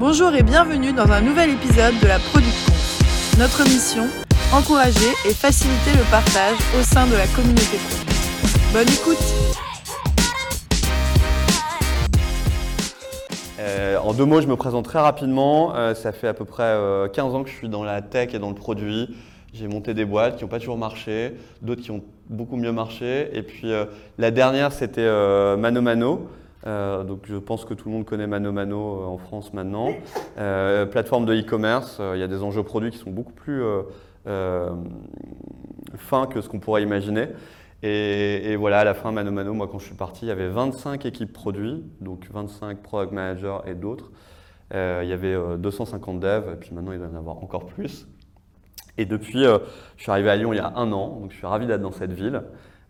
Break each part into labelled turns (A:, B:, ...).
A: Bonjour et bienvenue dans un nouvel épisode de la Production. Notre mission, encourager et faciliter le partage au sein de la communauté. Bonne écoute
B: Euh, en deux mots, je me présente très rapidement. Euh, ça fait à peu près euh, 15 ans que je suis dans la tech et dans le produit. J'ai monté des boîtes qui n'ont pas toujours marché, d'autres qui ont beaucoup mieux marché. Et puis euh, la dernière, c'était euh, Mano Mano. Euh, donc je pense que tout le monde connaît Mano Mano euh, en France maintenant. Euh, plateforme de e-commerce, euh, il y a des enjeux produits qui sont beaucoup plus fins que ce qu'on pourrait imaginer. Et, et voilà, à la fin, Mano Mano, moi quand je suis parti, il y avait 25 équipes produits, donc 25 product managers et d'autres. Il y avait euh, 250 devs, et puis maintenant il doit y en avoir encore plus. Et depuis, je suis arrivé à Lyon il y a un an, donc je suis ravi d'être dans cette ville.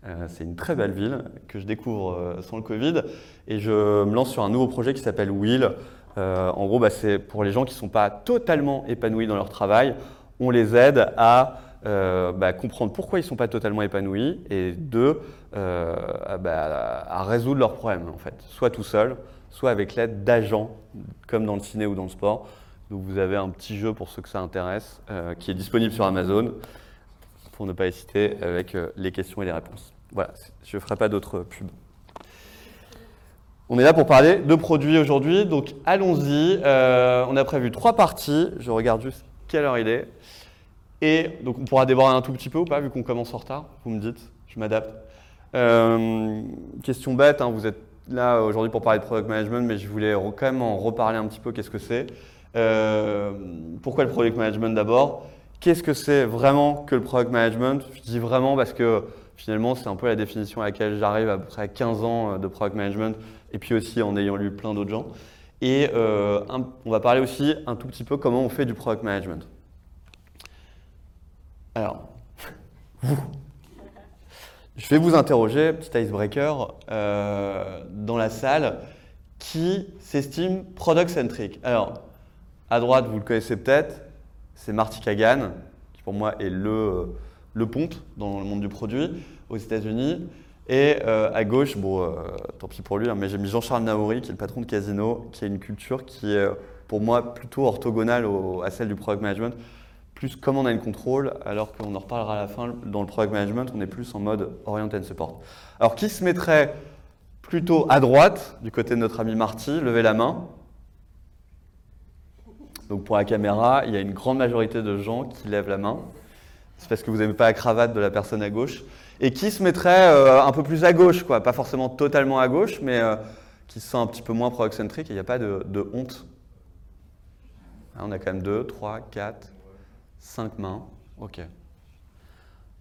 B: Euh, c'est une très belle ville que je découvre euh, sans le Covid. Et je me lance sur un nouveau projet qui s'appelle Will. Euh, en gros, bah, c'est pour les gens qui ne sont pas totalement épanouis dans leur travail. On les aide à bah, comprendre pourquoi ils ne sont pas totalement épanouis et deux, bah, à résoudre leurs problèmes, en fait. Soit tout seul, soit avec l'aide d'agents, comme dans le ciné ou dans le sport. Donc vous avez un petit jeu pour ceux que ça intéresse, qui est disponible sur Amazon, pour ne pas hésiter avec euh, les questions et les réponses. Voilà, je ne ferai pas d'autres pubs. On est là pour parler de produits aujourd'hui, donc allons-y. Euh, on a prévu trois parties, je regarde juste quelle heure il est. Et donc on pourra déborder un tout petit peu ou pas, vu qu'on commence en retard, vous me dites, je m'adapte. Euh, question bête, hein, vous êtes là aujourd'hui pour parler de product management, mais je voulais quand même en reparler un petit peu, qu'est-ce que c'est. Pourquoi le product management d'abord? Qu'est-ce que c'est vraiment que le product management? Je dis vraiment parce que finalement c'est un peu la définition à laquelle j'arrive après 15 ans euh, de product management, et puis aussi en ayant lu plein d'autres gens. Et euh, on va parler aussi un tout petit peu comment on fait du product management. Alors, je vais vous interroger, petit icebreaker, euh, dans la salle, qui s'estime product-centric? Alors, à droite, vous le connaissez peut-être, c'est Marty Kagan, qui pour moi est le, le ponte dans le monde du produit aux États-Unis. Et euh, à gauche, bon, euh, tant pis pour lui, hein, mais j'ai mis Jean-Charles Naouri, qui est le patron de Casino, qui a une culture qui est pour moi plutôt orthogonale à celle du product management plus comment on a le contrôle, alors qu'on en reparlera à la fin. Dans le product management, on est plus en mode orient and support. Alors, qui se mettrait plutôt à droite, du côté de notre ami Marty Levez la main. Donc, pour la caméra, il y a une grande majorité de gens qui lèvent la main. C'est parce que vous n'aimez pas la cravate de la personne à gauche. Et qui se mettrait euh, un peu plus à gauche, quoi. Pas forcément totalement à gauche, mais euh, qui se sent un petit peu moins product-centric. Et il n'y a pas de, honte. Hein, on a quand même 2, 3, 4, 5 mains. Ok.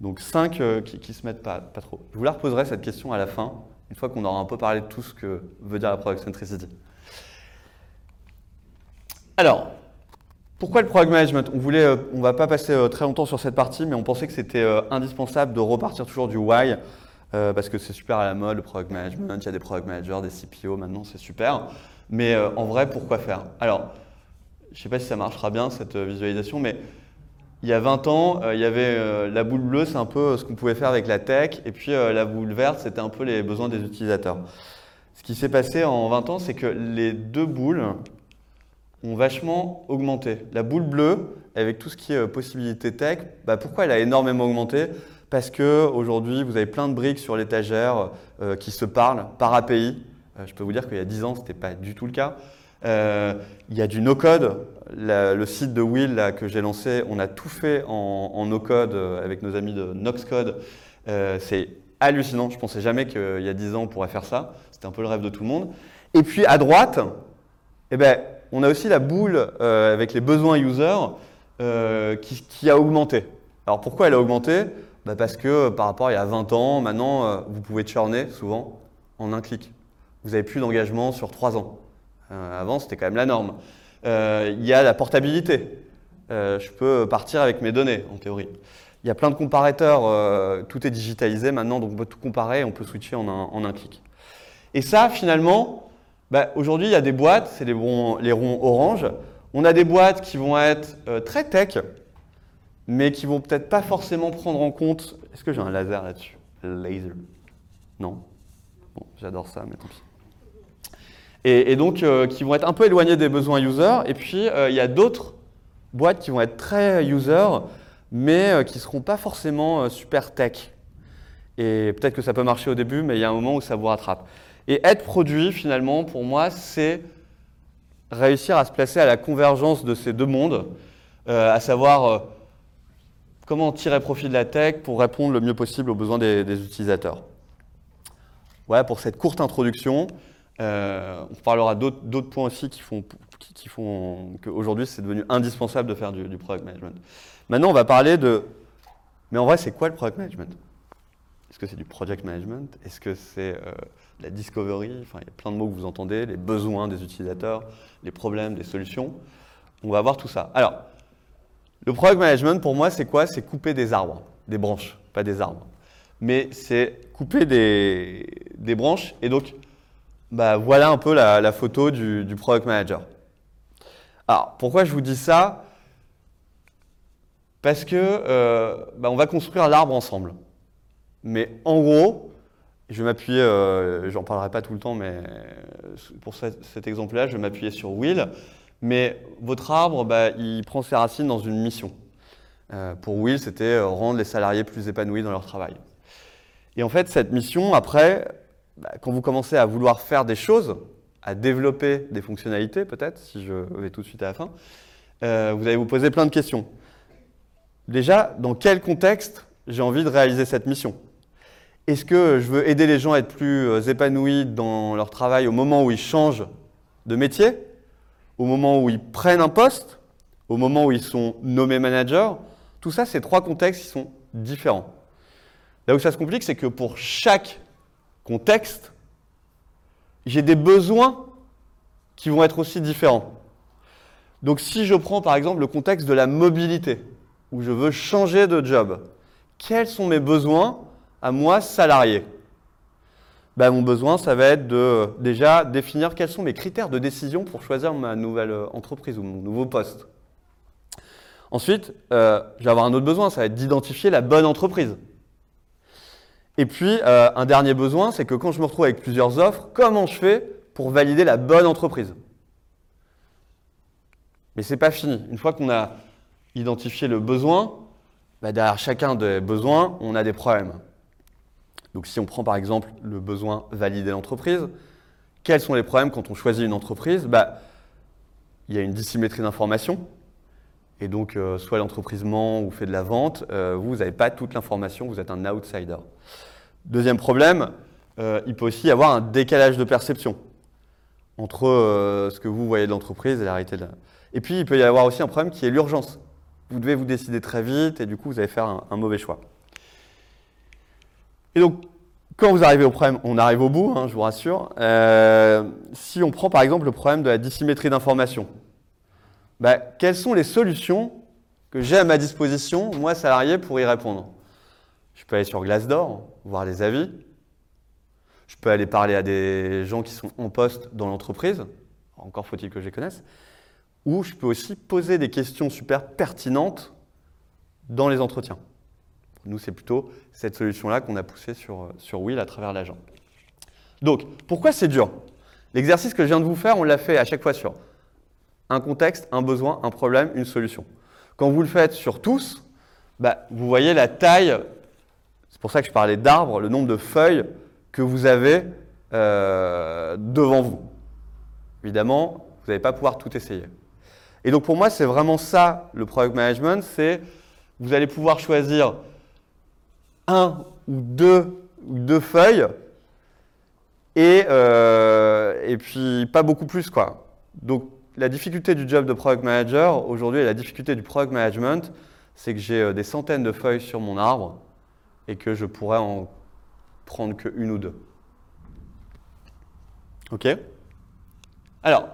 B: Donc 5 qui, qui se mettent pas, pas trop. Je vous la reposerai cette question à la fin, une fois qu'on aura un peu parlé de tout ce que veut dire la product centricity. Alors, pourquoi le product management? On voulait, euh, on va pas passer euh, très longtemps sur cette partie, mais on pensait que c'était euh, indispensable de repartir toujours du why, parce que c'est super à la mode le product management. Il y a des product managers, des CPO maintenant, c'est super. Mais en vrai, pourquoi faire? Alors, je sais pas si ça marchera bien cette visualisation, mais il y a 20 ans, il y avait la boule bleue, c'est un peu ce qu'on pouvait faire avec la tech, et puis la boule verte, c'était un peu les besoins des utilisateurs. Ce qui s'est passé en 20 ans, c'est que les deux boules ont vachement augmenté. La boule bleue, avec tout ce qui est euh, possibilité tech, bah, pourquoi elle a énormément augmenté? Parce que aujourd'hui, vous avez plein de briques sur l'étagère euh, qui se parlent par API. Euh, je peux vous dire qu'il y a 10 ans, ce n'était pas du tout le cas. Il y a du no-code. Le site de Will là, que j'ai lancé, on a tout fait en, no-code avec nos amis de Noxcode. C'est hallucinant. Je ne pensais jamais qu'il y a 10 ans, on pourrait faire ça. C'était un peu le rêve de tout le monde. Et puis à droite, eh ben, on a aussi la boule euh, avec les besoins user euh, qui, a augmenté. Alors pourquoi elle a augmenté? Bah, Parce que euh, par rapport à il y a 20 ans, maintenant, vous pouvez churner souvent en un clic. Vous n'avez plus d'engagement sur 3 ans. Avant, c'était quand même la norme. Il y a la portabilité. Je peux partir avec mes données, en théorie. Il y a plein de comparateurs, tout est digitalisé maintenant, donc on peut tout comparer, on peut switcher en un, en un clic. Et ça, finalement, bah, aujourd'hui, il y a des boîtes, c'est les, ronds- orange. On a des boîtes qui vont être euh, très tech, mais qui vont peut-être pas forcément prendre en compte. Est-ce que j'ai un laser là-dessus? Laser. Non. Bon, j'adore ça, mais tant pis. et, donc qui vont être un peu éloignés des besoins user. Et puis il y a d'autres boîtes qui vont être très user, mais qui ne seront pas forcément super tech. Et peut-être que ça peut marcher au début, mais il y a un moment où ça vous rattrape. Et être produit, finalement, pour moi, c'est réussir à se placer à la convergence de ces deux mondes, euh, à savoir euh, comment tirer profit de la tech pour répondre le mieux possible aux besoins des, utilisateurs. Voilà pour cette courte introduction. Euh, on parlera d'autres points aussi qui font, qu'aujourd'hui c'est devenu indispensable de faire du, product management. Maintenant, on va parler de. Mais en vrai, c'est quoi le product management? Est-ce que c'est du project management? Est-ce que c'est la discovery, enfin, il y a plein de mots que vous entendez, les besoins des utilisateurs, les problèmes, les solutions. On va voir tout ça. Alors, le product management, pour moi, c'est quoi? C'est couper des arbres, des branches, pas des arbres. Mais c'est couper des, branches. Et donc, bah, voilà un peu la, photo du, du, product manager. Alors, pourquoi je vous dis ça? Parce que euh, bah, on va construire l'arbre ensemble. Mais en gros, je vais m'appuyer, euh, j'en parlerai pas tout le temps, mais pour cet exemple-là, je vais m'appuyer sur Will. Mais votre arbre, bah, il prend ses racines dans une mission. Euh, pour Will, c'était euh, rendre les salariés plus épanouis dans leur travail. Et en fait, cette mission, après, bah, quand vous commencez à vouloir faire des choses, à développer des fonctionnalités, peut-être, si je vais tout de suite à la fin, vous allez vous poser plein de questions. Déjà, dans quel contexte j'ai envie de réaliser cette mission? Est-ce que je veux aider les gens à être plus euh, épanouis dans leur travail au moment où ils changent de métier, au moment où ils prennent un poste, au moment où ils sont nommés managers? Tout ça, c'est trois contextes qui sont différents. Là où ça se complique, c'est que pour chaque contexte, j'ai des besoins qui vont être aussi différents. Donc si je prends par exemple le contexte de la mobilité, où je veux changer de job, quels sont mes besoins à moi, salarié ben, Mon besoin, ça va être de déjà définir quels sont mes critères de décision pour choisir ma nouvelle euh, entreprise ou mon nouveau poste. Ensuite, euh, je vais avoir un autre besoin, ça va être d'identifier la bonne entreprise. Et puis, euh, un dernier besoin, c'est que quand je me retrouve avec plusieurs offres, comment je fais pour valider la bonne entreprise? Mais ce n'est pas fini. Une fois qu'on a identifié le besoin, ben, derrière chacun des besoins, on a des problèmes. Donc si on prend par exemple le besoin valider l'entreprise, quels sont les problèmes quand on choisit une entreprise? Bah, Il y a une dissymétrie d'information. Et donc, euh, soit l'entreprise ment ou fait de la vente, euh, vous, n'avez pas toute l'information, vous êtes un outsider. Deuxième problème, euh, il peut aussi y avoir un décalage de perception entre ce que vous voyez de l'entreprise et la réalité de. Et puis, il peut y avoir aussi un problème qui est l'urgence. Vous devez vous décider très vite et du coup, vous allez faire un mauvais choix. Et donc, quand vous arrivez au problème, on arrive au bout, hein, je vous rassure. Euh, si on prend par exemple le problème de la dissymétrie d'information, bah, quelles sont les solutions que j'ai à ma disposition, moi salarié, pour y répondre? Je peux aller sur Glassdoor, voir les avis. Je peux aller parler à des gens qui sont en poste dans l'entreprise, encore faut-il que je les connaisse. Ou je peux aussi poser des questions super pertinentes dans les entretiens. Nous, c'est plutôt cette solution-là qu'on a poussée sur, sur Will à travers l'agent. Donc, pourquoi c'est dur? L'exercice que je viens de vous faire, on l'a fait à chaque fois sur un contexte, un besoin, un problème, une solution. Quand vous le faites sur tous, bah, vous voyez la taille, c'est pour ça que je parlais d'arbres, le nombre de feuilles que vous avez euh, devant vous. Évidemment, vous n'allez pas pouvoir tout essayer. Et donc pour moi, c'est vraiment ça le product management, c'est vous allez pouvoir choisir un ou deux, deux feuilles et, euh, et puis pas beaucoup plus. Quoi. Donc la difficulté du job de product manager aujourd'hui et la difficulté du product management, c'est que j'ai euh, des centaines de feuilles sur mon arbre et que je pourrais en prendre qu'une ou deux. OK? Alors,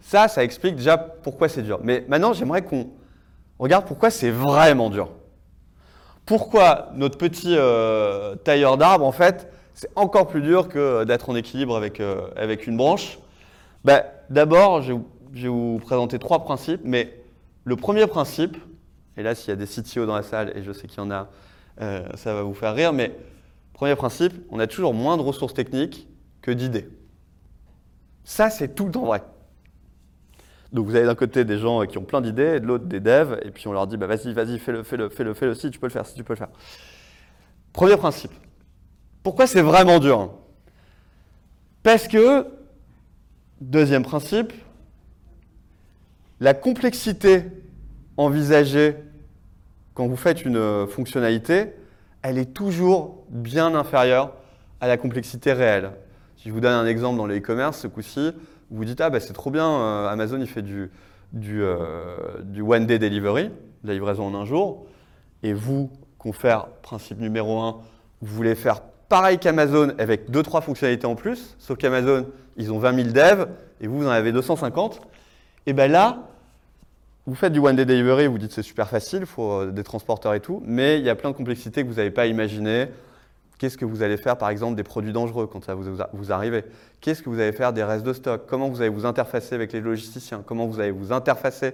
B: ça, ça explique déjà pourquoi c'est dur. Mais maintenant, j'aimerais qu'on regarde pourquoi c'est vraiment dur. Pourquoi notre petit euh, tailleur d'arbre, en fait, c'est encore plus dur que d'être en équilibre avec, euh, une branche ben, D'abord, je, vais vous présenter trois principes, mais le premier principe, et là s'il y a des CTO dans la salle, et je sais qu'il y en a, euh, ça va vous faire rire, mais premier principe, on a toujours moins de ressources techniques que d'idées. Ça, c'est tout le temps vrai. Donc vous avez d'un côté des gens qui ont plein d'idées, et de l'autre des devs, et puis on leur dit bah, vas-y, vas-y, fais-le, fais-le, fais-le, fais-le, si tu peux le faire, si tu peux le faire. Premier principe. Pourquoi c'est vraiment dur? Parce que, deuxième principe, la complexité envisagée quand vous faites une fonctionnalité, elle est toujours bien inférieure à la complexité réelle. Si je vous donne un exemple dans le e-commerce, ce coup-ci, vous dites Ah, bah, c'est trop bien, euh, Amazon il fait du, du, euh, du one day delivery, de la livraison en un jour, et vous, confère principe numéro un, vous voulez faire pareil qu'Amazon avec 2-3 fonctionnalités en plus, sauf qu'Amazon, ils ont 20 000 devs et vous, vous en avez 250. Et bien là, vous faites du one day delivery, vous dites c'est super facile, il faut euh, des transporteurs et tout, mais il y a plein de complexités que vous n'avez pas imaginées. Qu'est-ce que vous allez faire, par exemple, des produits dangereux quand ça vous, vous arrivez? Qu'est-ce que vous allez faire des restes de stock? Comment vous allez vous interfacer avec les logisticiens? Comment vous allez vous interfacer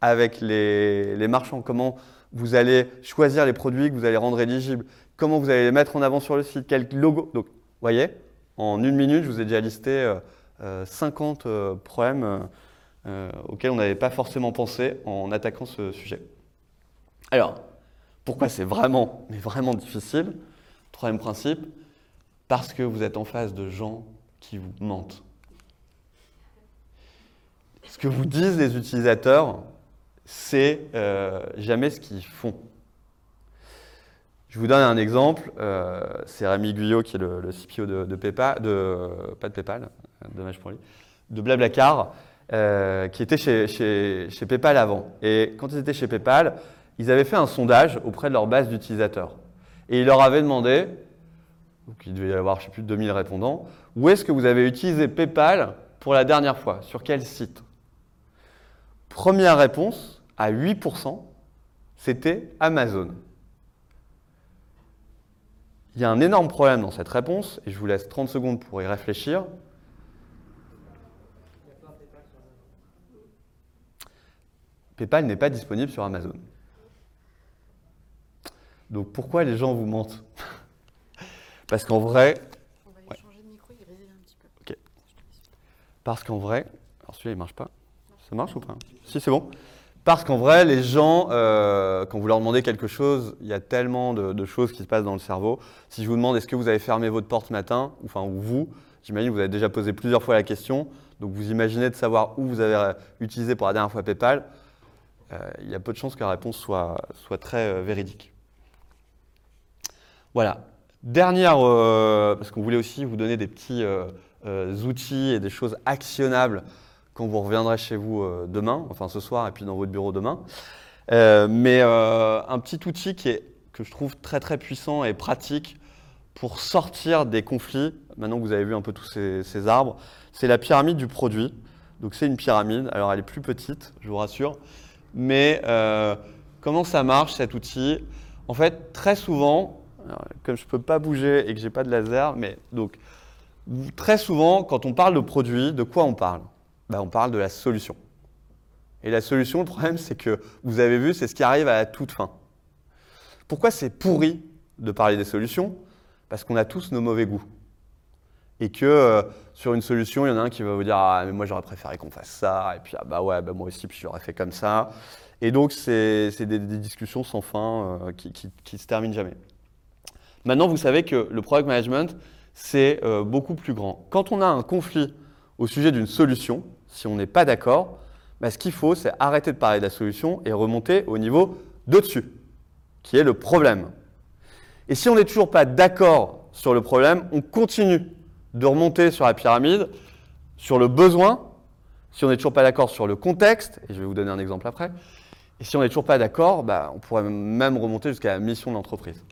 B: avec les, marchands? Comment vous allez choisir les produits que vous allez rendre éligibles? Comment vous allez les mettre en avant sur le site? Quel logo? Donc, vous voyez, en une minute, je vous ai déjà listé 50 euh, euh, problèmes euh, auxquels on n'avait pas forcément pensé en attaquant ce sujet. Alors, pourquoi c'est vraiment, mais vraiment difficile? Troisième principe, parce que vous êtes en face de gens qui vous mentent. Ce que vous disent les utilisateurs, c'est euh, jamais ce qu'ils font. Je vous donne un exemple. Euh, c'est Rémi Guyot, qui est le, CPO de, PayPal, pas de PayPal, dommage pour lui, de Blablacar. Euh, qui chez, chez, PayPal avant. Et quand ils étaient chez PayPal, ils avaient fait un sondage auprès de leur base d'utilisateurs. Et ils leur avaient demandé, donc il devait y avoir, je sais plus, de 2000 répondants, où est-ce que vous avez utilisé PayPal pour la dernière fois? Sur quel site? Première réponse, à 8%, c'était Amazon. Il y a un énorme problème dans cette réponse, et je vous laisse 30 secondes pour y réfléchir. PayPal n'est pas disponible sur Amazon. Donc pourquoi les gens vous mentent? Parce qu'en vrai. On va changer de micro, il réside un petit peu. Ok. Parce qu'en vrai. Alors celui-là, il marche pas? Ça marche ou pas? Si, c'est bon. Parce qu'en vrai, les gens, euh, quand vous leur demandez quelque chose, il y a tellement de, choses qui se passent dans le cerveau. Si je vous demande est-ce que vous avez fermé votre porte ce matin, enfin, ou vous, j'imagine que vous avez déjà posé plusieurs fois la question, donc vous imaginez de savoir où vous avez utilisé pour la dernière fois PayPal. Euh, il y a peu de chances que la réponse soit, soit très euh, véridique. Voilà. Dernière, euh, parce qu'on voulait aussi vous donner des petits outils et des choses actionnables quand vous reviendrez chez vous demain, enfin ce soir et puis dans votre bureau demain. mais un petit outil qui est, que je trouve très très puissant et pratique pour sortir des conflits, maintenant que vous avez vu un peu tous ces, arbres, c'est la pyramide du produit. Donc c'est une pyramide, alors elle est plus petite, je vous rassure, mais euh, comment ça marche cet outil? En fait, très souvent, comme je ne peux pas bouger et que je n'ai pas de laser, mais donc très souvent, quand on parle de produit, de quoi on parle? Ben, On parle de la solution. Et la solution, le problème, c'est que vous avez vu, c'est ce qui arrive à la toute fin. Pourquoi c'est pourri de parler des solutions? Parce qu'on a tous nos mauvais goûts. Et que euh, sur une solution, il y en a un qui va vous dire Ah, mais moi j'aurais préféré qu'on fasse ça. Et puis, ah bah ouais, bah moi aussi, puis j'aurais fait comme ça. Et donc, c'est des, discussions sans fin euh, qui, qui, se terminent jamais. Maintenant, vous savez que le product management, c'est euh, beaucoup plus grand. Quand on a un conflit au sujet d'une solution, si on n'est pas d'accord, bah, ce qu'il faut, c'est arrêter de parler de la solution et remonter au niveau de-dessus, qui est le problème. Et si on n'est toujours pas d'accord sur le problème, on continue de remonter sur la pyramide, sur le besoin, si on n'est toujours pas d'accord sur le contexte, et je vais vous donner un exemple après, et si on n'est toujours pas d'accord, bah, on pourrait même remonter jusqu'à la mission de l'entreprise.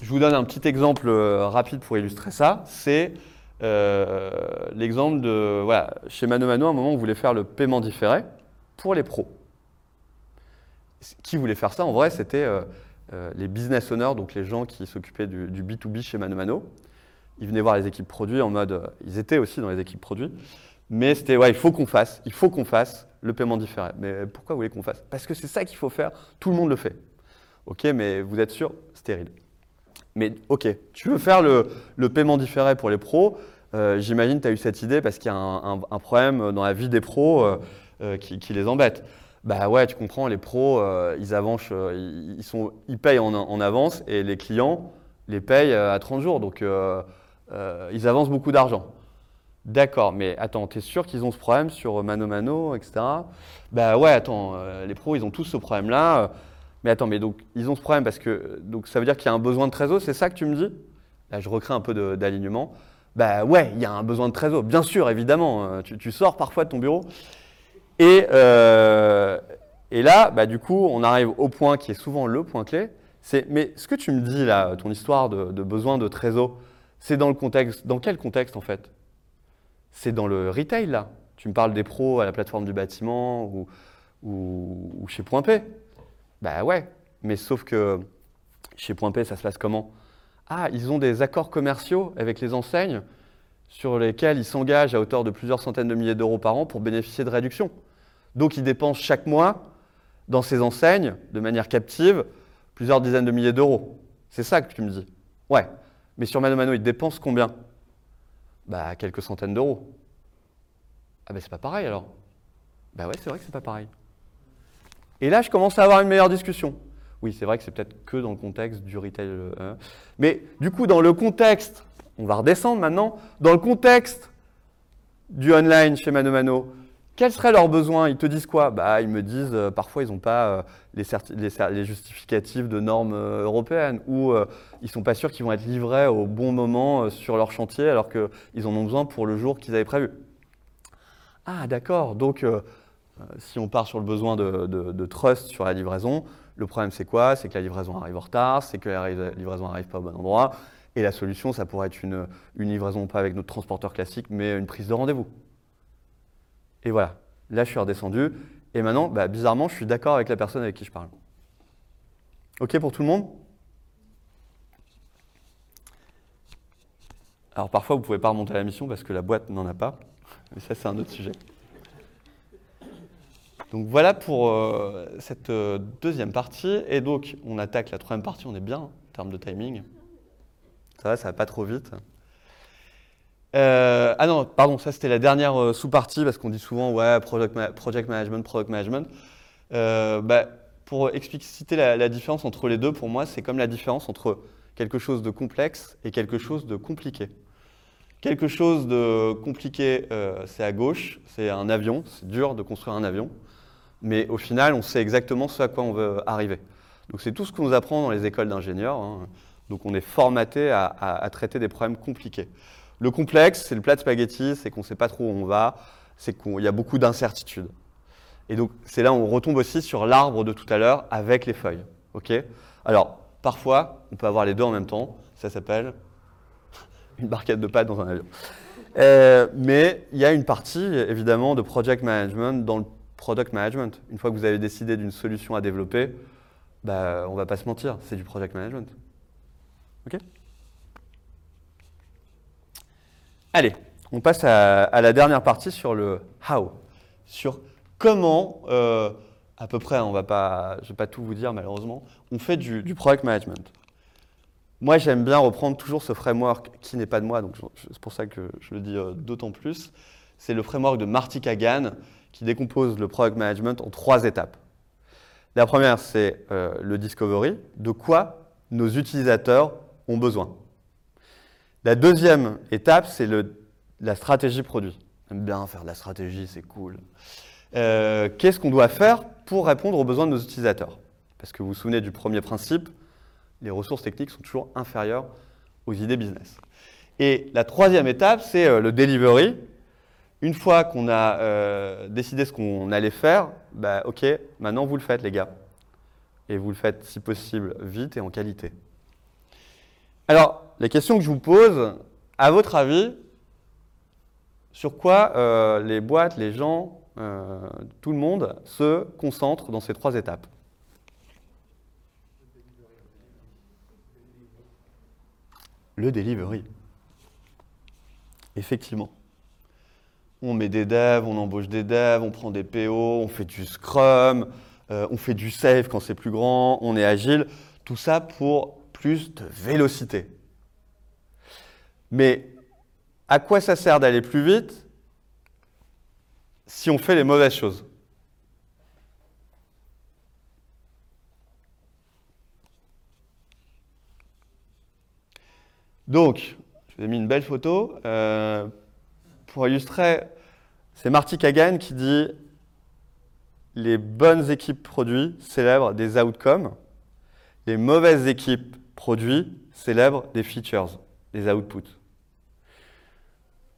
B: Je vous donne un petit exemple euh, rapide pour illustrer ça. C'est euh, l'exemple de, chez Mano Mano, à un moment, on voulait faire le paiement différé pour les pros. Qui voulait faire ça? En vrai, c'était euh, les business owners, donc les gens qui s'occupaient du, du, B2B chez Mano Mano ils venaient voir les équipes produits en mode, ils étaient aussi dans les équipes produits, mais c'était, ouais, il faut qu'on fasse, il faut qu'on fasse le paiement différé. Mais pourquoi vous voulez qu'on fasse? Parce que c'est ça qu'il faut faire, tout le monde le fait. Ok, mais vous êtes sûr Stérile. Mais ok, tu veux faire le, le paiement différé pour les pros, euh, j'imagine que tu as eu cette idée parce qu'il y a un, problème dans la vie des pros qui, les embête. Bah ouais, tu comprends, les pros, ils avancent, ils, sont, ils payent en, avance et les clients les payent à 30 jours. Donc, ils avancent beaucoup d'argent. D'accord, mais attends, tu es sûr qu'ils ont ce problème sur Mano Mano, etc. Bah ouais, attends, les pros, ils ont tous ce problème-là. Mais attends, mais donc ils ont ce problème parce que donc ça veut dire qu'il y a un besoin de trésor, c'est ça que tu me dis? Là, je recrée un peu d'alignement. Bah ouais, il y a un besoin de trésor, bien sûr, évidemment. Euh, tu, sors parfois de ton bureau. Et, euh, et là, bah, du coup, on arrive au point qui est souvent le point clé. C'est, mais ce que tu me dis là, ton histoire de, besoin de trésor, c'est dans le contexte, dans quel contexte en fait? C'est dans le retail là. Tu me parles des pros à la plateforme du bâtiment ou, ou, ou chez Point P. Bah ouais, mais sauf que chez Point P, ça se passe comment? Ah, ils ont des accords commerciaux avec les enseignes sur lesquels ils s'engagent à hauteur de plusieurs centaines de milliers d'euros par an pour bénéficier de réductions. Donc ils dépensent chaque mois dans ces enseignes, de manière captive, plusieurs dizaines de milliers d'euros. C'est ça que tu me dis? Ouais. Mais sur Mano Mano, ils dépensent combien? Bah, quelques centaines d'euros. Ah ben c'est pas pareil alors. Bah ouais, c'est vrai que c'est pas pareil. Et là, je commence à avoir une meilleure discussion. Oui, c'est vrai que c'est peut-être que dans le contexte du retail. Euh, hein. mais du coup, dans le contexte, on va redescendre maintenant, dans le contexte du online chez Mano Mano, quels seraient leurs besoins? Ils te disent quoi? Bah, Ils me disent, euh, parfois, ils n'ont pas euh, les, justificatifs de normes européennes, ou ils ne sont pas sûrs qu'ils vont être livrés au bon moment sur leur chantier, alors qu'ils en ont besoin pour le jour qu'ils avaient prévu. Ah, d'accord. Donc, si on part sur le besoin de, trust sur la livraison, le problème c'est quoi? C'est que la livraison arrive en retard, c'est que la livraison n'arrive pas au bon endroit. Et la solution, ça pourrait être une, livraison pas avec notre transporteur classique, mais une prise de rendez-vous. Et voilà, là je suis redescendu. Et maintenant, bah, bizarrement, je suis d'accord avec la personne avec qui je parle. OK pour tout le monde? Alors parfois, vous ne pouvez pas remonter à la mission parce que la boîte n'en a pas. Mais ça, c'est un autre sujet. Donc voilà pour euh, cette euh, deuxième partie. Et donc, on attaque la troisième partie, on est bien en termes de timing. Ça va, ça va pas trop vite. Euh, ah non, pardon, ça c'était la dernière sous-partie parce qu'on dit souvent ouais, project, management, product management. Bah, pour expliciter la, différence entre les deux, pour moi, c'est comme la différence entre quelque chose de complexe et quelque chose de compliqué. Quelque chose de compliqué, c'est à gauche, c'est un avion, c'est dur de construire un avion mais au final, on sait exactement ce à quoi on veut arriver. Donc c'est tout ce qu'on nous apprend dans les écoles d'ingénieurs. Hein. Donc on est formaté à, traiter des problèmes compliqués. Le complexe, c'est le plat de spaghetti, c'est qu'on ne sait pas trop où on va, c'est qu'il y a beaucoup d'incertitudes. Et donc c'est là où on retombe aussi sur l'arbre de tout à l'heure avec les feuilles. Ok? Alors parfois, on peut avoir les deux en même temps. Ça s'appelle une barquette de pâtes dans un avion. Euh, mais il y a une partie évidemment de project management dans le product management. Une fois que vous avez décidé d'une solution à développer, bah, on ne va pas se mentir, c'est du project management. OK? Allez, on passe à, la dernière partie sur le how, sur comment, euh, à peu près, on va pas, je ne vais pas tout vous dire malheureusement, on fait du, du product management. Moi, j'aime bien reprendre toujours ce framework qui n'est pas de moi, donc c'est pour ça que je le dis euh, d'autant plus. C'est le framework de Marty Kagan, qui décompose le product management en trois étapes. La première, c'est euh, le discovery, de quoi nos utilisateurs ont besoin. La deuxième étape, c'est la stratégie produit. J'aime bien faire de la stratégie, c'est cool. Euh, qu'est-ce qu'on doit faire pour répondre aux besoins de nos utilisateurs? Parce que vous vous souvenez du premier principe, les ressources techniques sont toujours inférieures aux idées business. Et la troisième étape, c'est euh, le delivery, une fois qu'on a euh, décidé ce qu'on allait faire, bah, ok, maintenant vous le faites les gars. Et vous le faites si possible vite et en qualité. Alors, la question que je vous pose, à votre avis, sur quoi euh, les boîtes, les gens, euh, tout le monde se concentrent dans ces trois étapes? Le delivery. Effectivement on met des devs, on embauche des devs, on prend des PO, on fait du Scrum, euh, on fait du Safe quand c'est plus grand, on est agile. Tout ça pour plus de vélocité. Mais à quoi ça sert d'aller plus vite si on fait les mauvaises choses? Donc, je vous ai mis une belle photo. Euh, pour illustrer, c'est Marty Kagan qui dit les bonnes équipes produits célèbrent des outcomes, les mauvaises équipes produits célèbrent des features, des outputs.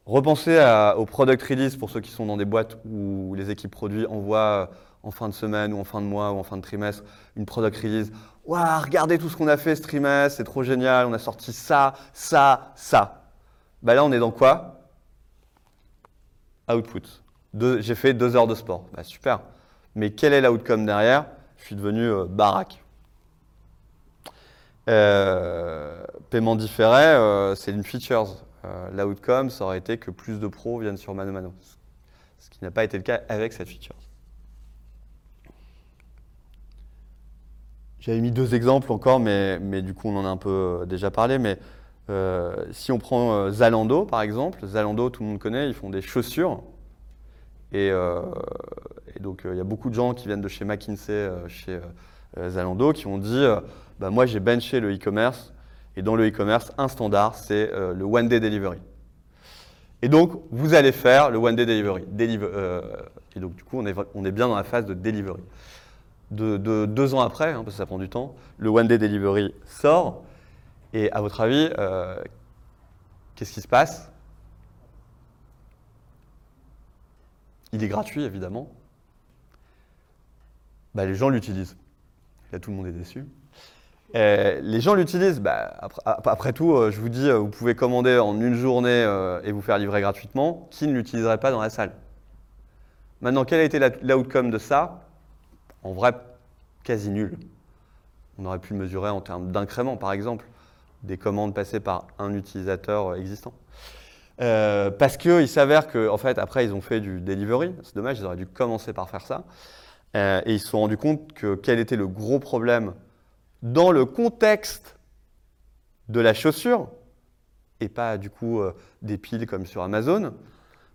B: Repensez au product release pour ceux qui sont dans des boîtes où les équipes produits envoient en fin de semaine ou en fin de mois ou en fin de trimestre une product release. Waouh, regardez tout ce qu'on a fait ce trimestre, c'est trop génial, on a sorti ça, ça, ça. Bah là, on est dans quoi? Output. J'ai fait deux heures de sport. Bah, super. Mais quel est l'outcome derrière? Je suis devenu euh, baraque. Euh, paiement différé, euh, c'est une features. l'outcome, ça aurait été que plus de pros viennent sur Mano Mano. Ce qui n'a pas été le cas avec cette feature. J'avais mis deux exemples encore, mais, mais, du coup on en a un peu déjà parlé. Mais si on prend Zalando par exemple, Zalando tout le monde connaît, ils font des chaussures. Et, et donc, euh, il y a beaucoup de gens qui viennent de chez McKinsey, euh, chez euh, Zalando, qui ont dit bah, Moi, j'ai benché le e-commerce. Et dans le e-commerce, un standard, c'est le one day delivery. Et donc, vous allez faire le one day delivery. et donc, du coup, on est, bien dans la phase de delivery. De, deux ans après, hein, parce que ça prend du temps, le one day delivery sort. Et à votre avis, qu'est-ce qui se passe? Il est gratuit, évidemment bah, les gens l'utilisent. Là, tout le monde est déçu. Euh, les gens l'utilisent. Bah, après, tout, euh, je vous dis, euh, vous pouvez commander en une journée et vous faire livrer gratuitement. Qui ne l'utiliserait pas dans la salle? Maintenant, quel a été l'outcome de ça? En vrai, quasi nul. On aurait pu le mesurer en termes d'incrément, par exemple, des commandes passées par un utilisateur existant. parce qu'il s'avère qu'en en fait, après, ils ont fait du delivery. C'est dommage, ils auraient dû commencer par faire ça. Euh, et ils se sont rendus compte que quel était le gros problème dans le contexte de la chaussure, et pas du coup euh, des piles comme sur Amazon.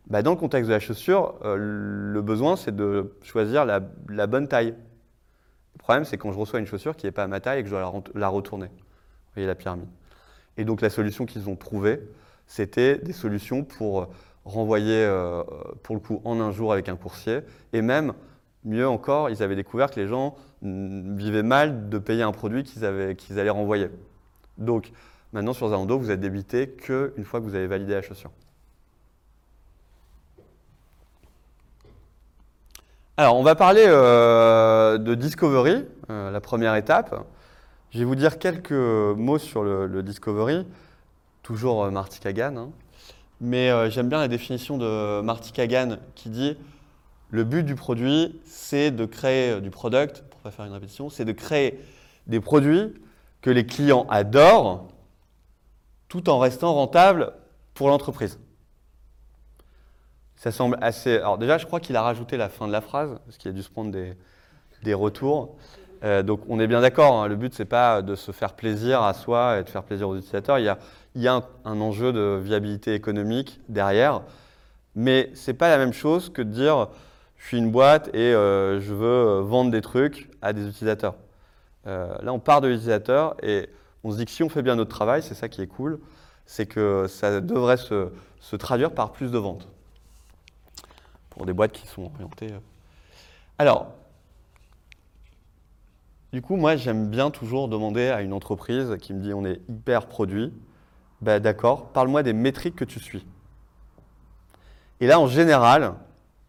B: Bah, dans le contexte de la chaussure, euh, le besoin c'est de choisir la, bonne taille. Le problème c'est quand je reçois une chaussure qui n'est pas à ma taille et que je dois la, retourner. Voyez la pyramide. Et donc la solution qu'ils ont trouvée, c'était des solutions pour renvoyer, pour le coup, en un jour avec un coursier, et même Mieux encore, ils avaient découvert que les gens vivaient mal de payer un produit qu'ils allaient renvoyer. Donc, maintenant sur Zalando, vous êtes débité qu'une fois que vous avez validé la chaussure. Alors, on va parler euh, de Discovery, euh, la première étape. Je vais vous dire quelques mots sur le, Discovery, toujours euh, Marty Kagan. Hein. Mais j'aime bien la définition de Marty Kagan qui dit le but du produit, c'est de créer euh, du product, pour pas faire une répétition, c'est de créer des produits que les clients adorent tout en restant rentables pour l'entreprise. Ça semble assez. Alors, déjà, je crois qu'il a rajouté la fin de la phrase, parce qu'il a dû se prendre des, retours. Euh, donc, on est bien d'accord, hein, le but, c'est pas de se faire plaisir à soi et de faire plaisir aux utilisateurs. Il y a, un, enjeu de viabilité économique derrière, mais ce n'est pas la même chose que de dire je suis une boîte et euh, je veux vendre des trucs à des utilisateurs. Euh, là, on part de l'utilisateur et on se dit que si on fait bien notre travail, c'est ça qui est cool, c'est que ça devrait se, traduire par plus de ventes pour des boîtes qui sont orientées. Alors, du coup, moi, j'aime bien toujours demander à une entreprise qui me dit on est hyper produit, ben, d'accord, parle-moi des métriques que tu suis. Et là, en général,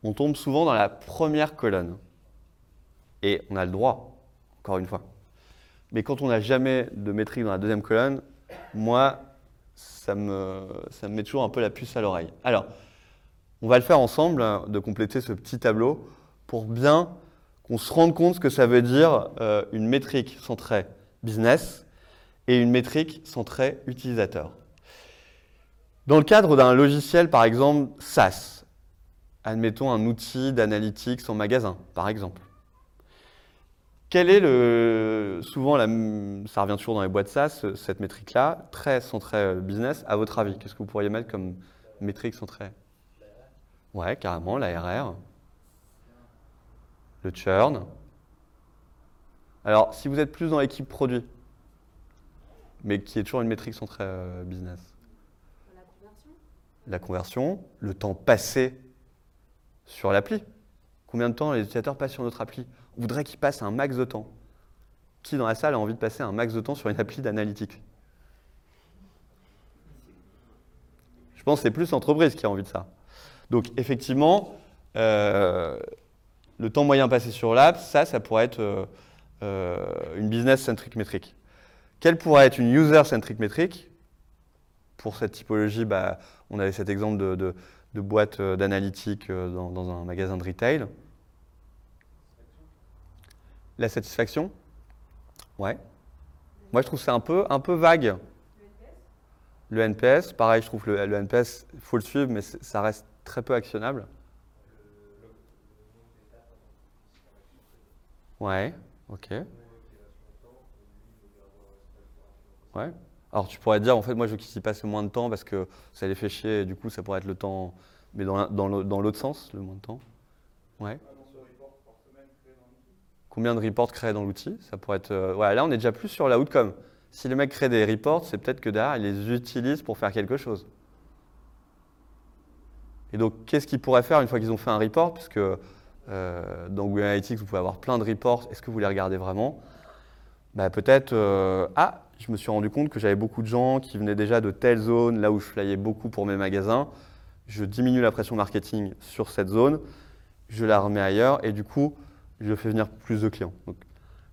B: on tombe souvent dans la première colonne. Et on a le droit, encore une fois. Mais quand on n'a jamais de métrique dans la deuxième colonne, moi, ça me, ça me met toujours un peu la puce à l'oreille. Alors, on va le faire ensemble, hein, de compléter ce petit tableau, pour bien qu'on se rende compte ce que ça veut dire euh, une métrique centrée business et une métrique centrée utilisateur. Dans le cadre d'un logiciel, par exemple, SaaS, admettons un outil d'analytics en magasin, par exemple. Quel est le. Souvent, ça revient toujours dans les boîtes SaaS, cette métrique-là, très centrée business, à votre avis Qu'est-ce que vous pourriez mettre comme métriques sont très. Ouais, carrément, l'ARR. Le churn. Alors, si vous êtes plus dans l'équipe produit, mais qui est toujours une métrique centrée euh, business.
C: La conversion?
B: La conversion, le temps passé sur l'appli. Combien de temps les utilisateurs passent sur notre appli? On voudrait qu'ils passent un max de temps. Qui dans la salle a envie de passer un max de temps sur une appli d'analytique? Je pense que c'est plus l'entreprise qui a envie de ça. Donc effectivement, euh, le temps moyen passé sur l'app, ça, ça pourrait être euh, euh, une business-centric métrique. Quelle pourrait être une user-centric métrique Pour cette typologie, bah, on avait cet exemple de, boîte euh, d'analytique dans, un magasin de retail. La satisfaction Ouais. Moi, je trouve c'est un peu, un peu vague. Le NPS, pareil, je trouve le, le NPS, il faut le suivre, mais ça reste très peu actionnable. Ouais, ok. Ouais. Alors tu pourrais dire, en fait, moi je veux qu'ils y passent moins de temps parce que ça les fait chier, et du coup ça pourrait être le temps, mais dans, la- dans le- dans l'autre sens, le moins de temps. Ouais. Combien de reports créés dans l'outil? Ça pourrait être. euh, ouais, là on est déjà plus sur la outcome. Si le mec crée des reports, c'est peut-être que derrière il les utilise pour faire quelque chose. Et donc qu'est-ce qu'ils pourraient faire une fois qu'ils ont fait un report? Euh, dans Google Analytics vous pouvez avoir plein de reports, est-ce que vous les regardez vraiment? Bah, peut-être, euh, ah, je me suis rendu compte que j'avais beaucoup de gens qui venaient déjà de telle zone, là où je flyais beaucoup pour mes magasins. Je diminue la pression marketing sur cette zone, je la remets ailleurs et du coup, je fais venir plus de clients. Donc,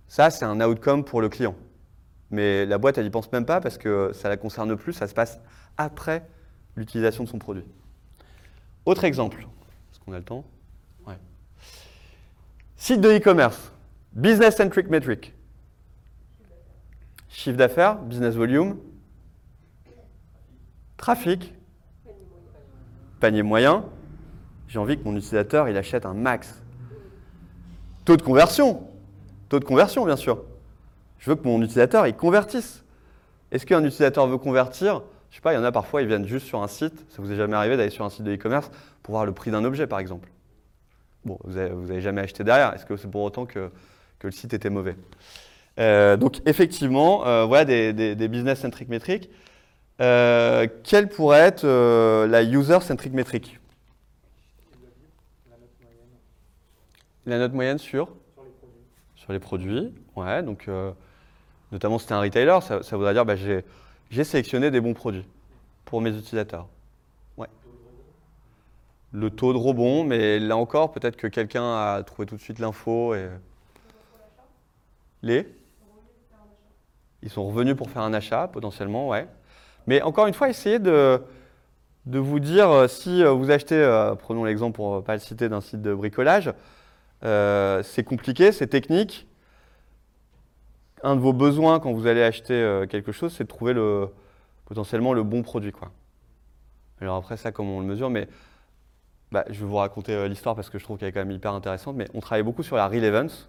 B: ça, c'est un outcome pour le client. Mais la boîte, elle n'y pense même pas parce que ça la concerne plus, ça se passe après l'utilisation de son produit. Autre exemple, est-ce qu'on a le temps? Site de e-commerce, business-centric metric. Chiffre d'affaires, business volume, trafic, panier moyen. J'ai envie que mon utilisateur il achète un max. Taux de conversion, taux de conversion bien sûr. Je veux que mon utilisateur il convertisse. Est-ce qu'un utilisateur veut convertir? Je sais pas, il y en a parfois ils viennent juste sur un site. Ça vous est jamais arrivé d'aller sur un site de e-commerce pour voir le prix d'un objet par exemple Bon, vous n'avez jamais acheté derrière. Est-ce que c'est pour autant que, le site était mauvais? Euh, donc effectivement, euh, voilà des, business-centric métriques. Euh, quelle pourrait être la user-centric métrique? La note moyenne sur? Sur les produits. Ouais, donc notamment si c'était un retailer, ça, voudrait dire bah, j'ai sélectionné des bons produits pour mes utilisateurs. Le taux de rebond, mais là encore, peut-être que quelqu'un a trouvé tout de suite l'info et. Les Ils sont revenus pour faire un achat, potentiellement, ouais. Mais encore une fois, essayez de, de vous dire euh, si euh, vous achetez, euh, prenons l'exemple pour ne pas le citer, d'un site de bricolage, euh, c'est compliqué, c'est technique. Un de vos besoins quand vous allez acheter euh, quelque chose, c'est de trouver le, potentiellement le bon produit. Quoi. Alors après ça, comment on le mesure, mais bah, je vais vous raconter euh, l'histoire parce que je trouve qu'elle est quand même hyper intéressante. Mais on travaille beaucoup sur la relevance,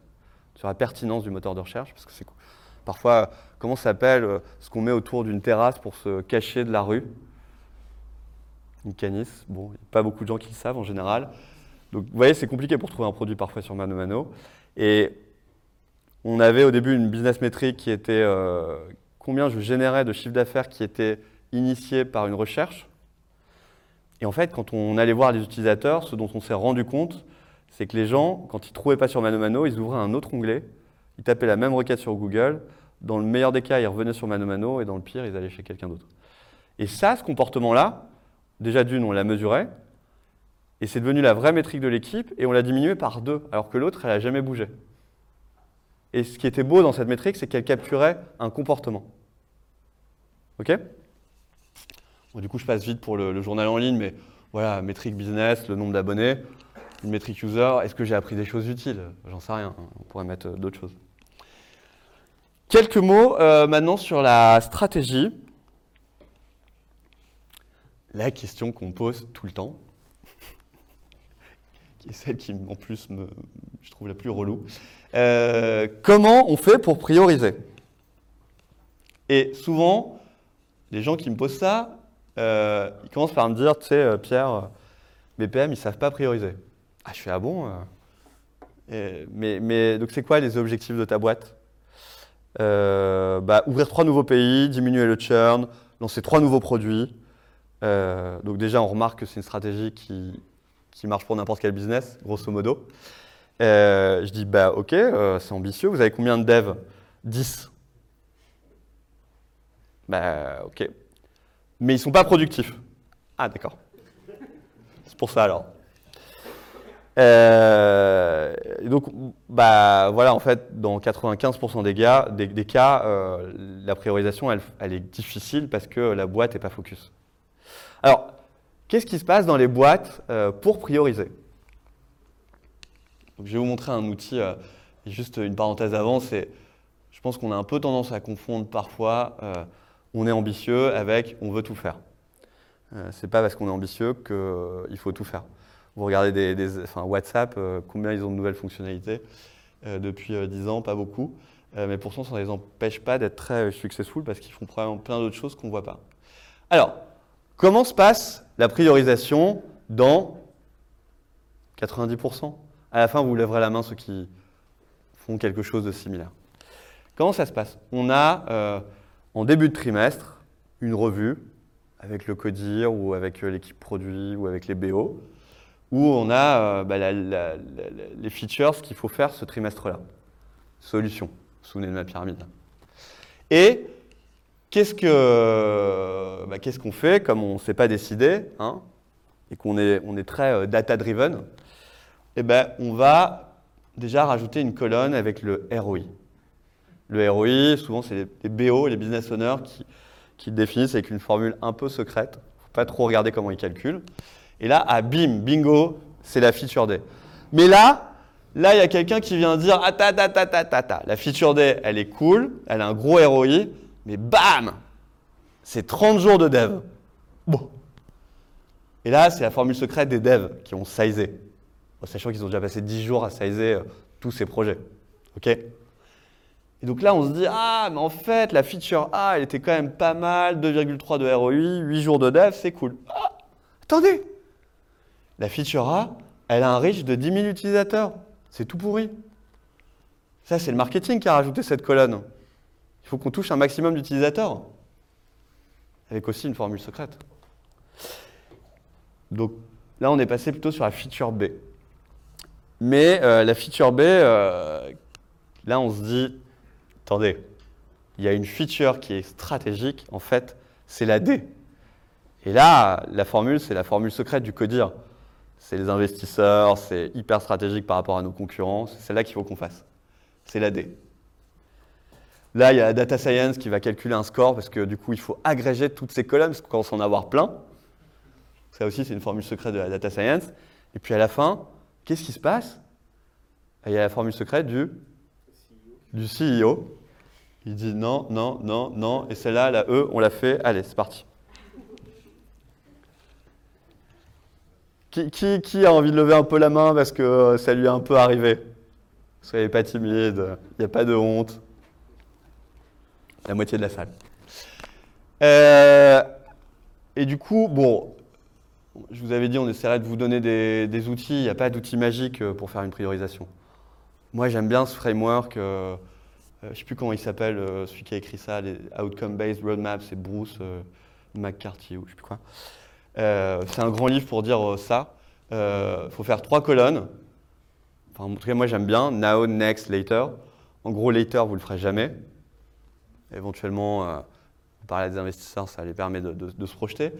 B: sur la pertinence du moteur de recherche, parce que c'est parfois comment s'appelle euh, ce qu'on met autour d'une terrasse pour se cacher de la rue? Une canisse. Bon, il n'y a pas beaucoup de gens qui le savent en général. Donc vous voyez, c'est compliqué pour trouver un produit parfois sur Mano Mano. Et on avait au début une business métrique qui était euh, combien je générais de chiffre d'affaires qui était initié par une recherche. Et en fait, quand on allait voir les utilisateurs, ce dont on s'est rendu compte, c'est que les gens, quand ils ne trouvaient pas sur Mano Mano, ils ouvraient un autre onglet, ils tapaient la même requête sur Google. Dans le meilleur des cas, ils revenaient sur Mano Mano et dans le pire, ils allaient chez quelqu'un d'autre. Et ça, ce comportement-là, déjà d'une, on l'a mesuré, et c'est devenu la vraie métrique de l'équipe, et on l'a diminué par deux, alors que l'autre, elle n'a jamais bougé. Et ce qui était beau dans cette métrique, c'est qu'elle capturait un comportement. OK? Du coup, je passe vite pour le, journal en ligne, mais voilà, métrique business, le nombre d'abonnés, une métrique user, est-ce que j'ai appris des choses utiles? J'en sais rien, on pourrait mettre euh, d'autres choses. Quelques mots euh, maintenant sur la stratégie. La question qu'on pose tout le temps, qui est celle qui en plus me, je trouve la plus relou. Euh, comment on fait pour prioriser? Et souvent, les gens qui me posent ça, euh, il commence par me dire, tu sais, euh, Pierre, euh, mes PM, ils savent pas prioriser. Ah, je fais, ah bon euh mais, donc, c'est quoi les objectifs de ta boîte? Bah, Ouvrir trois nouveaux pays, diminuer le churn, lancer trois nouveaux produits. Donc, déjà, on remarque que c'est une stratégie qui, qui marche pour n'importe quel business, grosso modo. Je dis, bah, ok, c'est ambitieux. Vous avez combien de devs? 10. Bah, ok. Mais ils sont pas productifs. Ah, d'accord. C'est pour ça alors. Euh, donc, bah, voilà, en fait, dans 95% des, cas, euh, la priorisation, elle, elle est difficile parce que la boîte n'est pas focus. Alors, qu'est-ce qui se passe dans les boîtes euh, pour prioriser? Je vais vous montrer un outil, juste une parenthèse avant, c'est, je pense qu'on a un peu tendance à confondre parfois on est ambitieux avec on veut tout faire. Euh, c'est pas parce qu'on est ambitieux qu'il faut tout faire. Vous regardez des, WhatsApp, euh, combien ils ont de nouvelles fonctionnalités euh, depuis euh, 10 ans, pas beaucoup. Euh, mais pourtant, ça ne les empêche pas d'être très euh, successful parce qu'ils font probablement plein d'autres choses qu'on ne voit pas. Alors, comment se passe la priorisation dans 90% À la fin, vous lèverez la main ceux qui font quelque chose de similaire. Comment ça se passe? On a, euh, en début de trimestre, une revue avec le CODIR ou avec euh, l'équipe produit ou avec les BO, où on a euh, bah, les features qu'il faut faire ce trimestre-là. Solution. Souvenez de ma pyramide. Et qu'est-ce que- bah, qu'on fait comme on ne s'est pas décidé hein, et qu'on est, on est très euh, data-driven? Eh ben, on va déjà rajouter une colonne avec le ROI. Le ROI, souvent, c'est les, BO, les business owners, qui, qui le définissent avec une formule un peu secrète. Faut pas trop regarder comment ils calculent. Et là, ah, bim, bingo, c'est la feature day. Mais là, là, il y a quelqu'un qui vient dire ah, ta, ta, ta, ta, ta, ta. La feature day, elle est cool, elle a un gros ROI, mais bam C'est 30 jours de dev. Et là, c'est la formule secrète des devs qui ont sizé. Sachant qu'ils ont déjà passé 10 jours à sizer euh, tous ces projets. OK? Donc là, on se dit, ah, mais en fait, la feature A, elle était quand même pas mal, 2,3 de ROI, 8 jours de dev, c'est cool. Ah, attendez La feature A, elle a un reach de 10 000 utilisateurs. C'est tout pourri. Ça, c'est le marketing qui a rajouté cette colonne. Il faut qu'on touche un maximum d'utilisateurs. Avec aussi une formule secrète. Donc là, on est passé plutôt sur la feature B. Mais euh, la feature B, euh, là, on se dit, attendez, il y a une feature qui est stratégique, en fait, c'est la D. Et là, la formule, c'est la formule secrète du CODIR. C'est les investisseurs, c'est hyper stratégique par rapport à nos concurrents, c'est celle-là qu'il faut qu'on fasse. C'est la D. Là, il y a la data science qui va calculer un score parce que du coup, il faut agréger toutes ces colonnes parce qu'on commence à en avoir plein. Ça aussi, c'est une formule secrète de la data science. Et puis à la fin, qu'est-ce qui se passe? Il y a la formule secrète du, du CEO. Il dit non, non, non, non. Et celle-là, la E, on l'a fait. Allez, c'est parti. Qui, a envie de lever un peu la main parce que ça lui est un peu arrivé? Soyez pas timide, il n'y a pas de honte. La moitié de la salle. Euh, et du coup, bon, je vous avais dit, on essaierait de vous donner des, des outils. Il n'y a pas d'outils magiques euh, pour faire une priorisation. Moi, j'aime bien ce framework. euh, euh, je ne sais plus comment il s'appelle, euh, celui qui a écrit ça, les Outcome-Based Roadmap, c'est Bruce McCarthy ou je ne sais plus quoi. C'est un grand livre pour dire ça. Il faut faire trois colonnes. Enfin, en tout cas, moi, j'aime bien. Now, next, later. En gros, later, vous ne le ferez jamais. Éventuellement, parlez à des investisseurs, ça les permet de, se projeter.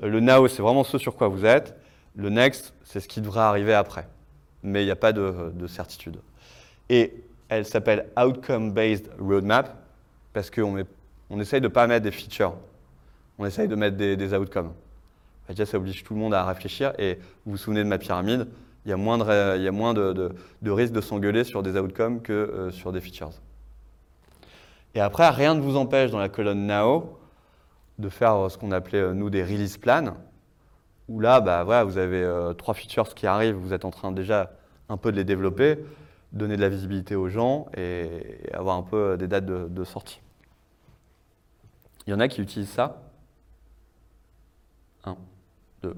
B: Le now, c'est vraiment ce sur quoi vous êtes. Le next, c'est ce qui devrait arriver après. Mais il n'y a pas de certitude. Et elle s'appelle Outcome Based Roadmap parce qu'on on essaye de ne pas mettre des features. On essaye de mettre des, outcomes. Bah, Déjà, ça oblige tout le monde à réfléchir. Et vous vous souvenez de ma pyramide, il y a moins de, il de, s'engueuler sur des outcomes que euh, sur des features. Et après, rien ne vous empêche dans la colonne Now de faire euh, ce qu'on appelait, euh, nous, des release plans, où là, bah, vous avez trois features qui arrivent, vous êtes en train déjà un peu de les développer, donner de la visibilité aux gens et, et avoir un peu euh, des dates de, sortie. Il y en a qui utilisent ça 1, 2,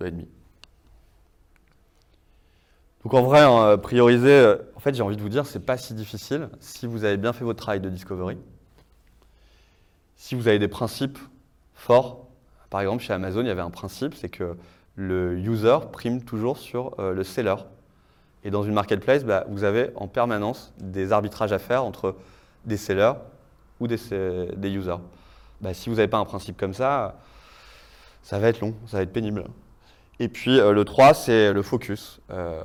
B: 2,5. Donc en vrai, hein, prioriser, euh, en fait j'ai envie de vous dire, c'est pas si difficile si vous avez bien fait votre travail de discovery. Si vous avez des principes forts, par exemple chez Amazon, il y avait un principe, c'est que le user prime toujours sur euh, le seller. Et dans une marketplace, bah, vous avez en permanence des arbitrages à faire entre des sellers ou des, des users. Bah, si vous n'avez pas un principe comme ça, ça va être long, ça va être pénible. Et puis euh, le 3, c'est le focus. Euh,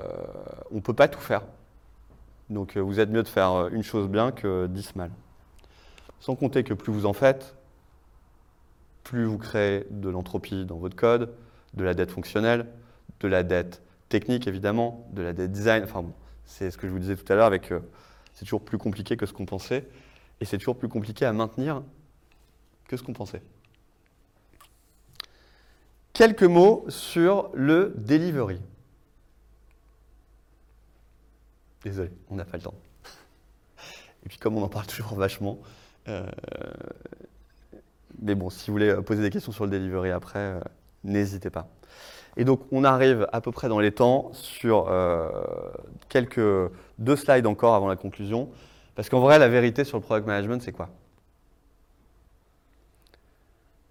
B: on ne peut pas tout faire. Donc vous êtes mieux de faire une chose bien que 10 mal. Sans compter que plus vous en faites, plus vous créez de l'entropie dans votre code, de la dette fonctionnelle, de la dette technique évidemment, de la design. Enfin bon, c'est ce que je vous disais tout à l'heure avec euh, c'est toujours plus compliqué que ce qu'on pensait et c'est toujours plus compliqué à maintenir que ce qu'on pensait. Quelques mots sur le delivery. Désolé, on n'a pas le temps. Et puis comme on en parle toujours vachement, euh, mais bon, si vous voulez poser des questions sur le delivery après, euh, n'hésitez pas. Et donc, on arrive à peu près dans les temps sur euh, quelques deux slides encore avant la conclusion. Parce qu'en vrai, la vérité sur le product management, c'est quoi?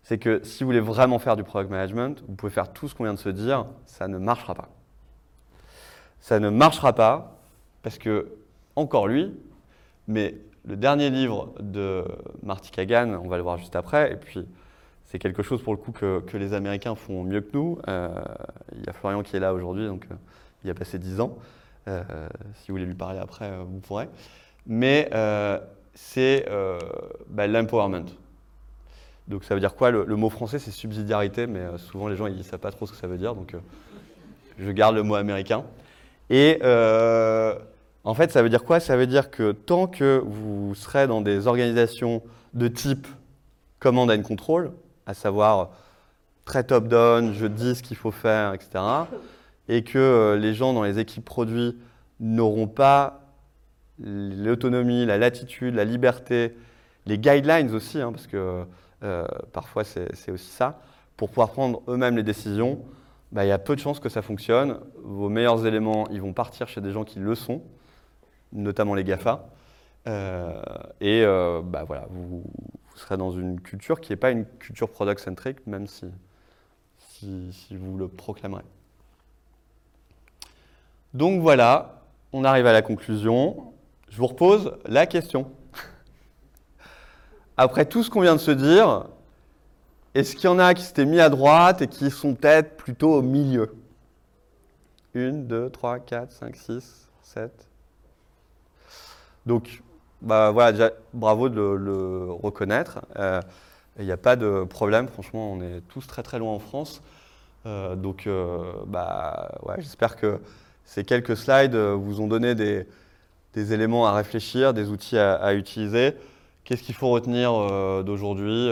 B: C'est que si vous voulez vraiment faire du product management, vous pouvez faire tout ce qu'on vient de se dire, ça ne marchera pas. Ça ne marchera pas parce que, encore lui, mais le dernier livre de Marty Kagan, on va le voir juste après, et puis c'est quelque chose pour le coup que, les Américains font mieux que nous. Euh, il y a Florian qui est là aujourd'hui, donc euh, il a passé 10 ans. Euh, si vous voulez lui parler après, vous pourrez. Mais c'est bah, l'empowerment. Donc ça veut dire quoi? Le, mot français c'est subsidiarité, mais souvent les gens ils ne savent pas trop ce que ça veut dire, donc je garde le mot américain. Et en fait ça veut dire quoi? Ça veut dire que tant que vous serez dans des organisations de type command and control, à savoir très top-down, je dis ce qu'il faut faire, etc. Et que euh, les gens dans les équipes produits n'auront pas l'autonomie, la latitude, la liberté, les guidelines aussi, hein, parce que euh, parfois c'est aussi ça, pour pouvoir prendre eux-mêmes les décisions, bah, il y a peu de chances que ça fonctionne. Vos meilleurs éléments, ils vont partir chez des gens qui le sont, notamment les GAFA. Euh, et bah, voilà, vous, vous serez dans une culture qui n'est pas une culture product-centric, même si, si, vous le proclamerez. Donc voilà, on arrive à la conclusion. Je vous repose la question. Après tout ce qu'on vient de se dire, est-ce qu'il y en a qui s'étaient mis à droite et qui sont peut-être plutôt au milieu? Une, deux, trois, quatre, cinq, six, sept. Donc, bah, voilà, déjà, bravo de le, reconnaître. Euh, il n'y a pas de problème, franchement, on est tous très très loin en France. Euh, donc, euh, bah, j'espère que ces quelques slides vous ont donné des, éléments à réfléchir, des outils à, utiliser. Qu'est-ce qu'il faut retenir d'aujourd'hui?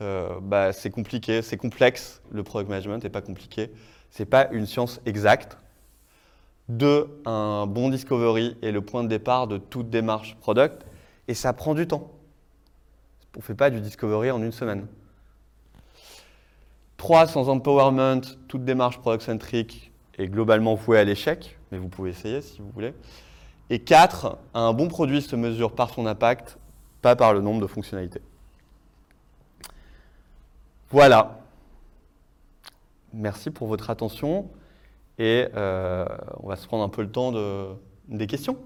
B: Bah, C'est compliqué, c'est complexe. Le product management n'est pas compliqué. Ce n'est pas une science exacte. Deux, un bon discovery est le point de départ de toute démarche product et ça prend du temps. On ne fait pas du discovery en une semaine. Trois, sans empowerment, toute démarche product-centric est globalement vouée à l'échec, mais vous pouvez essayer si vous voulez. Et quatre, un bon produit se mesure par son impact, pas par le nombre de fonctionnalités. Voilà. Merci pour votre attention et euh, on va se prendre un peu le temps de, des questions.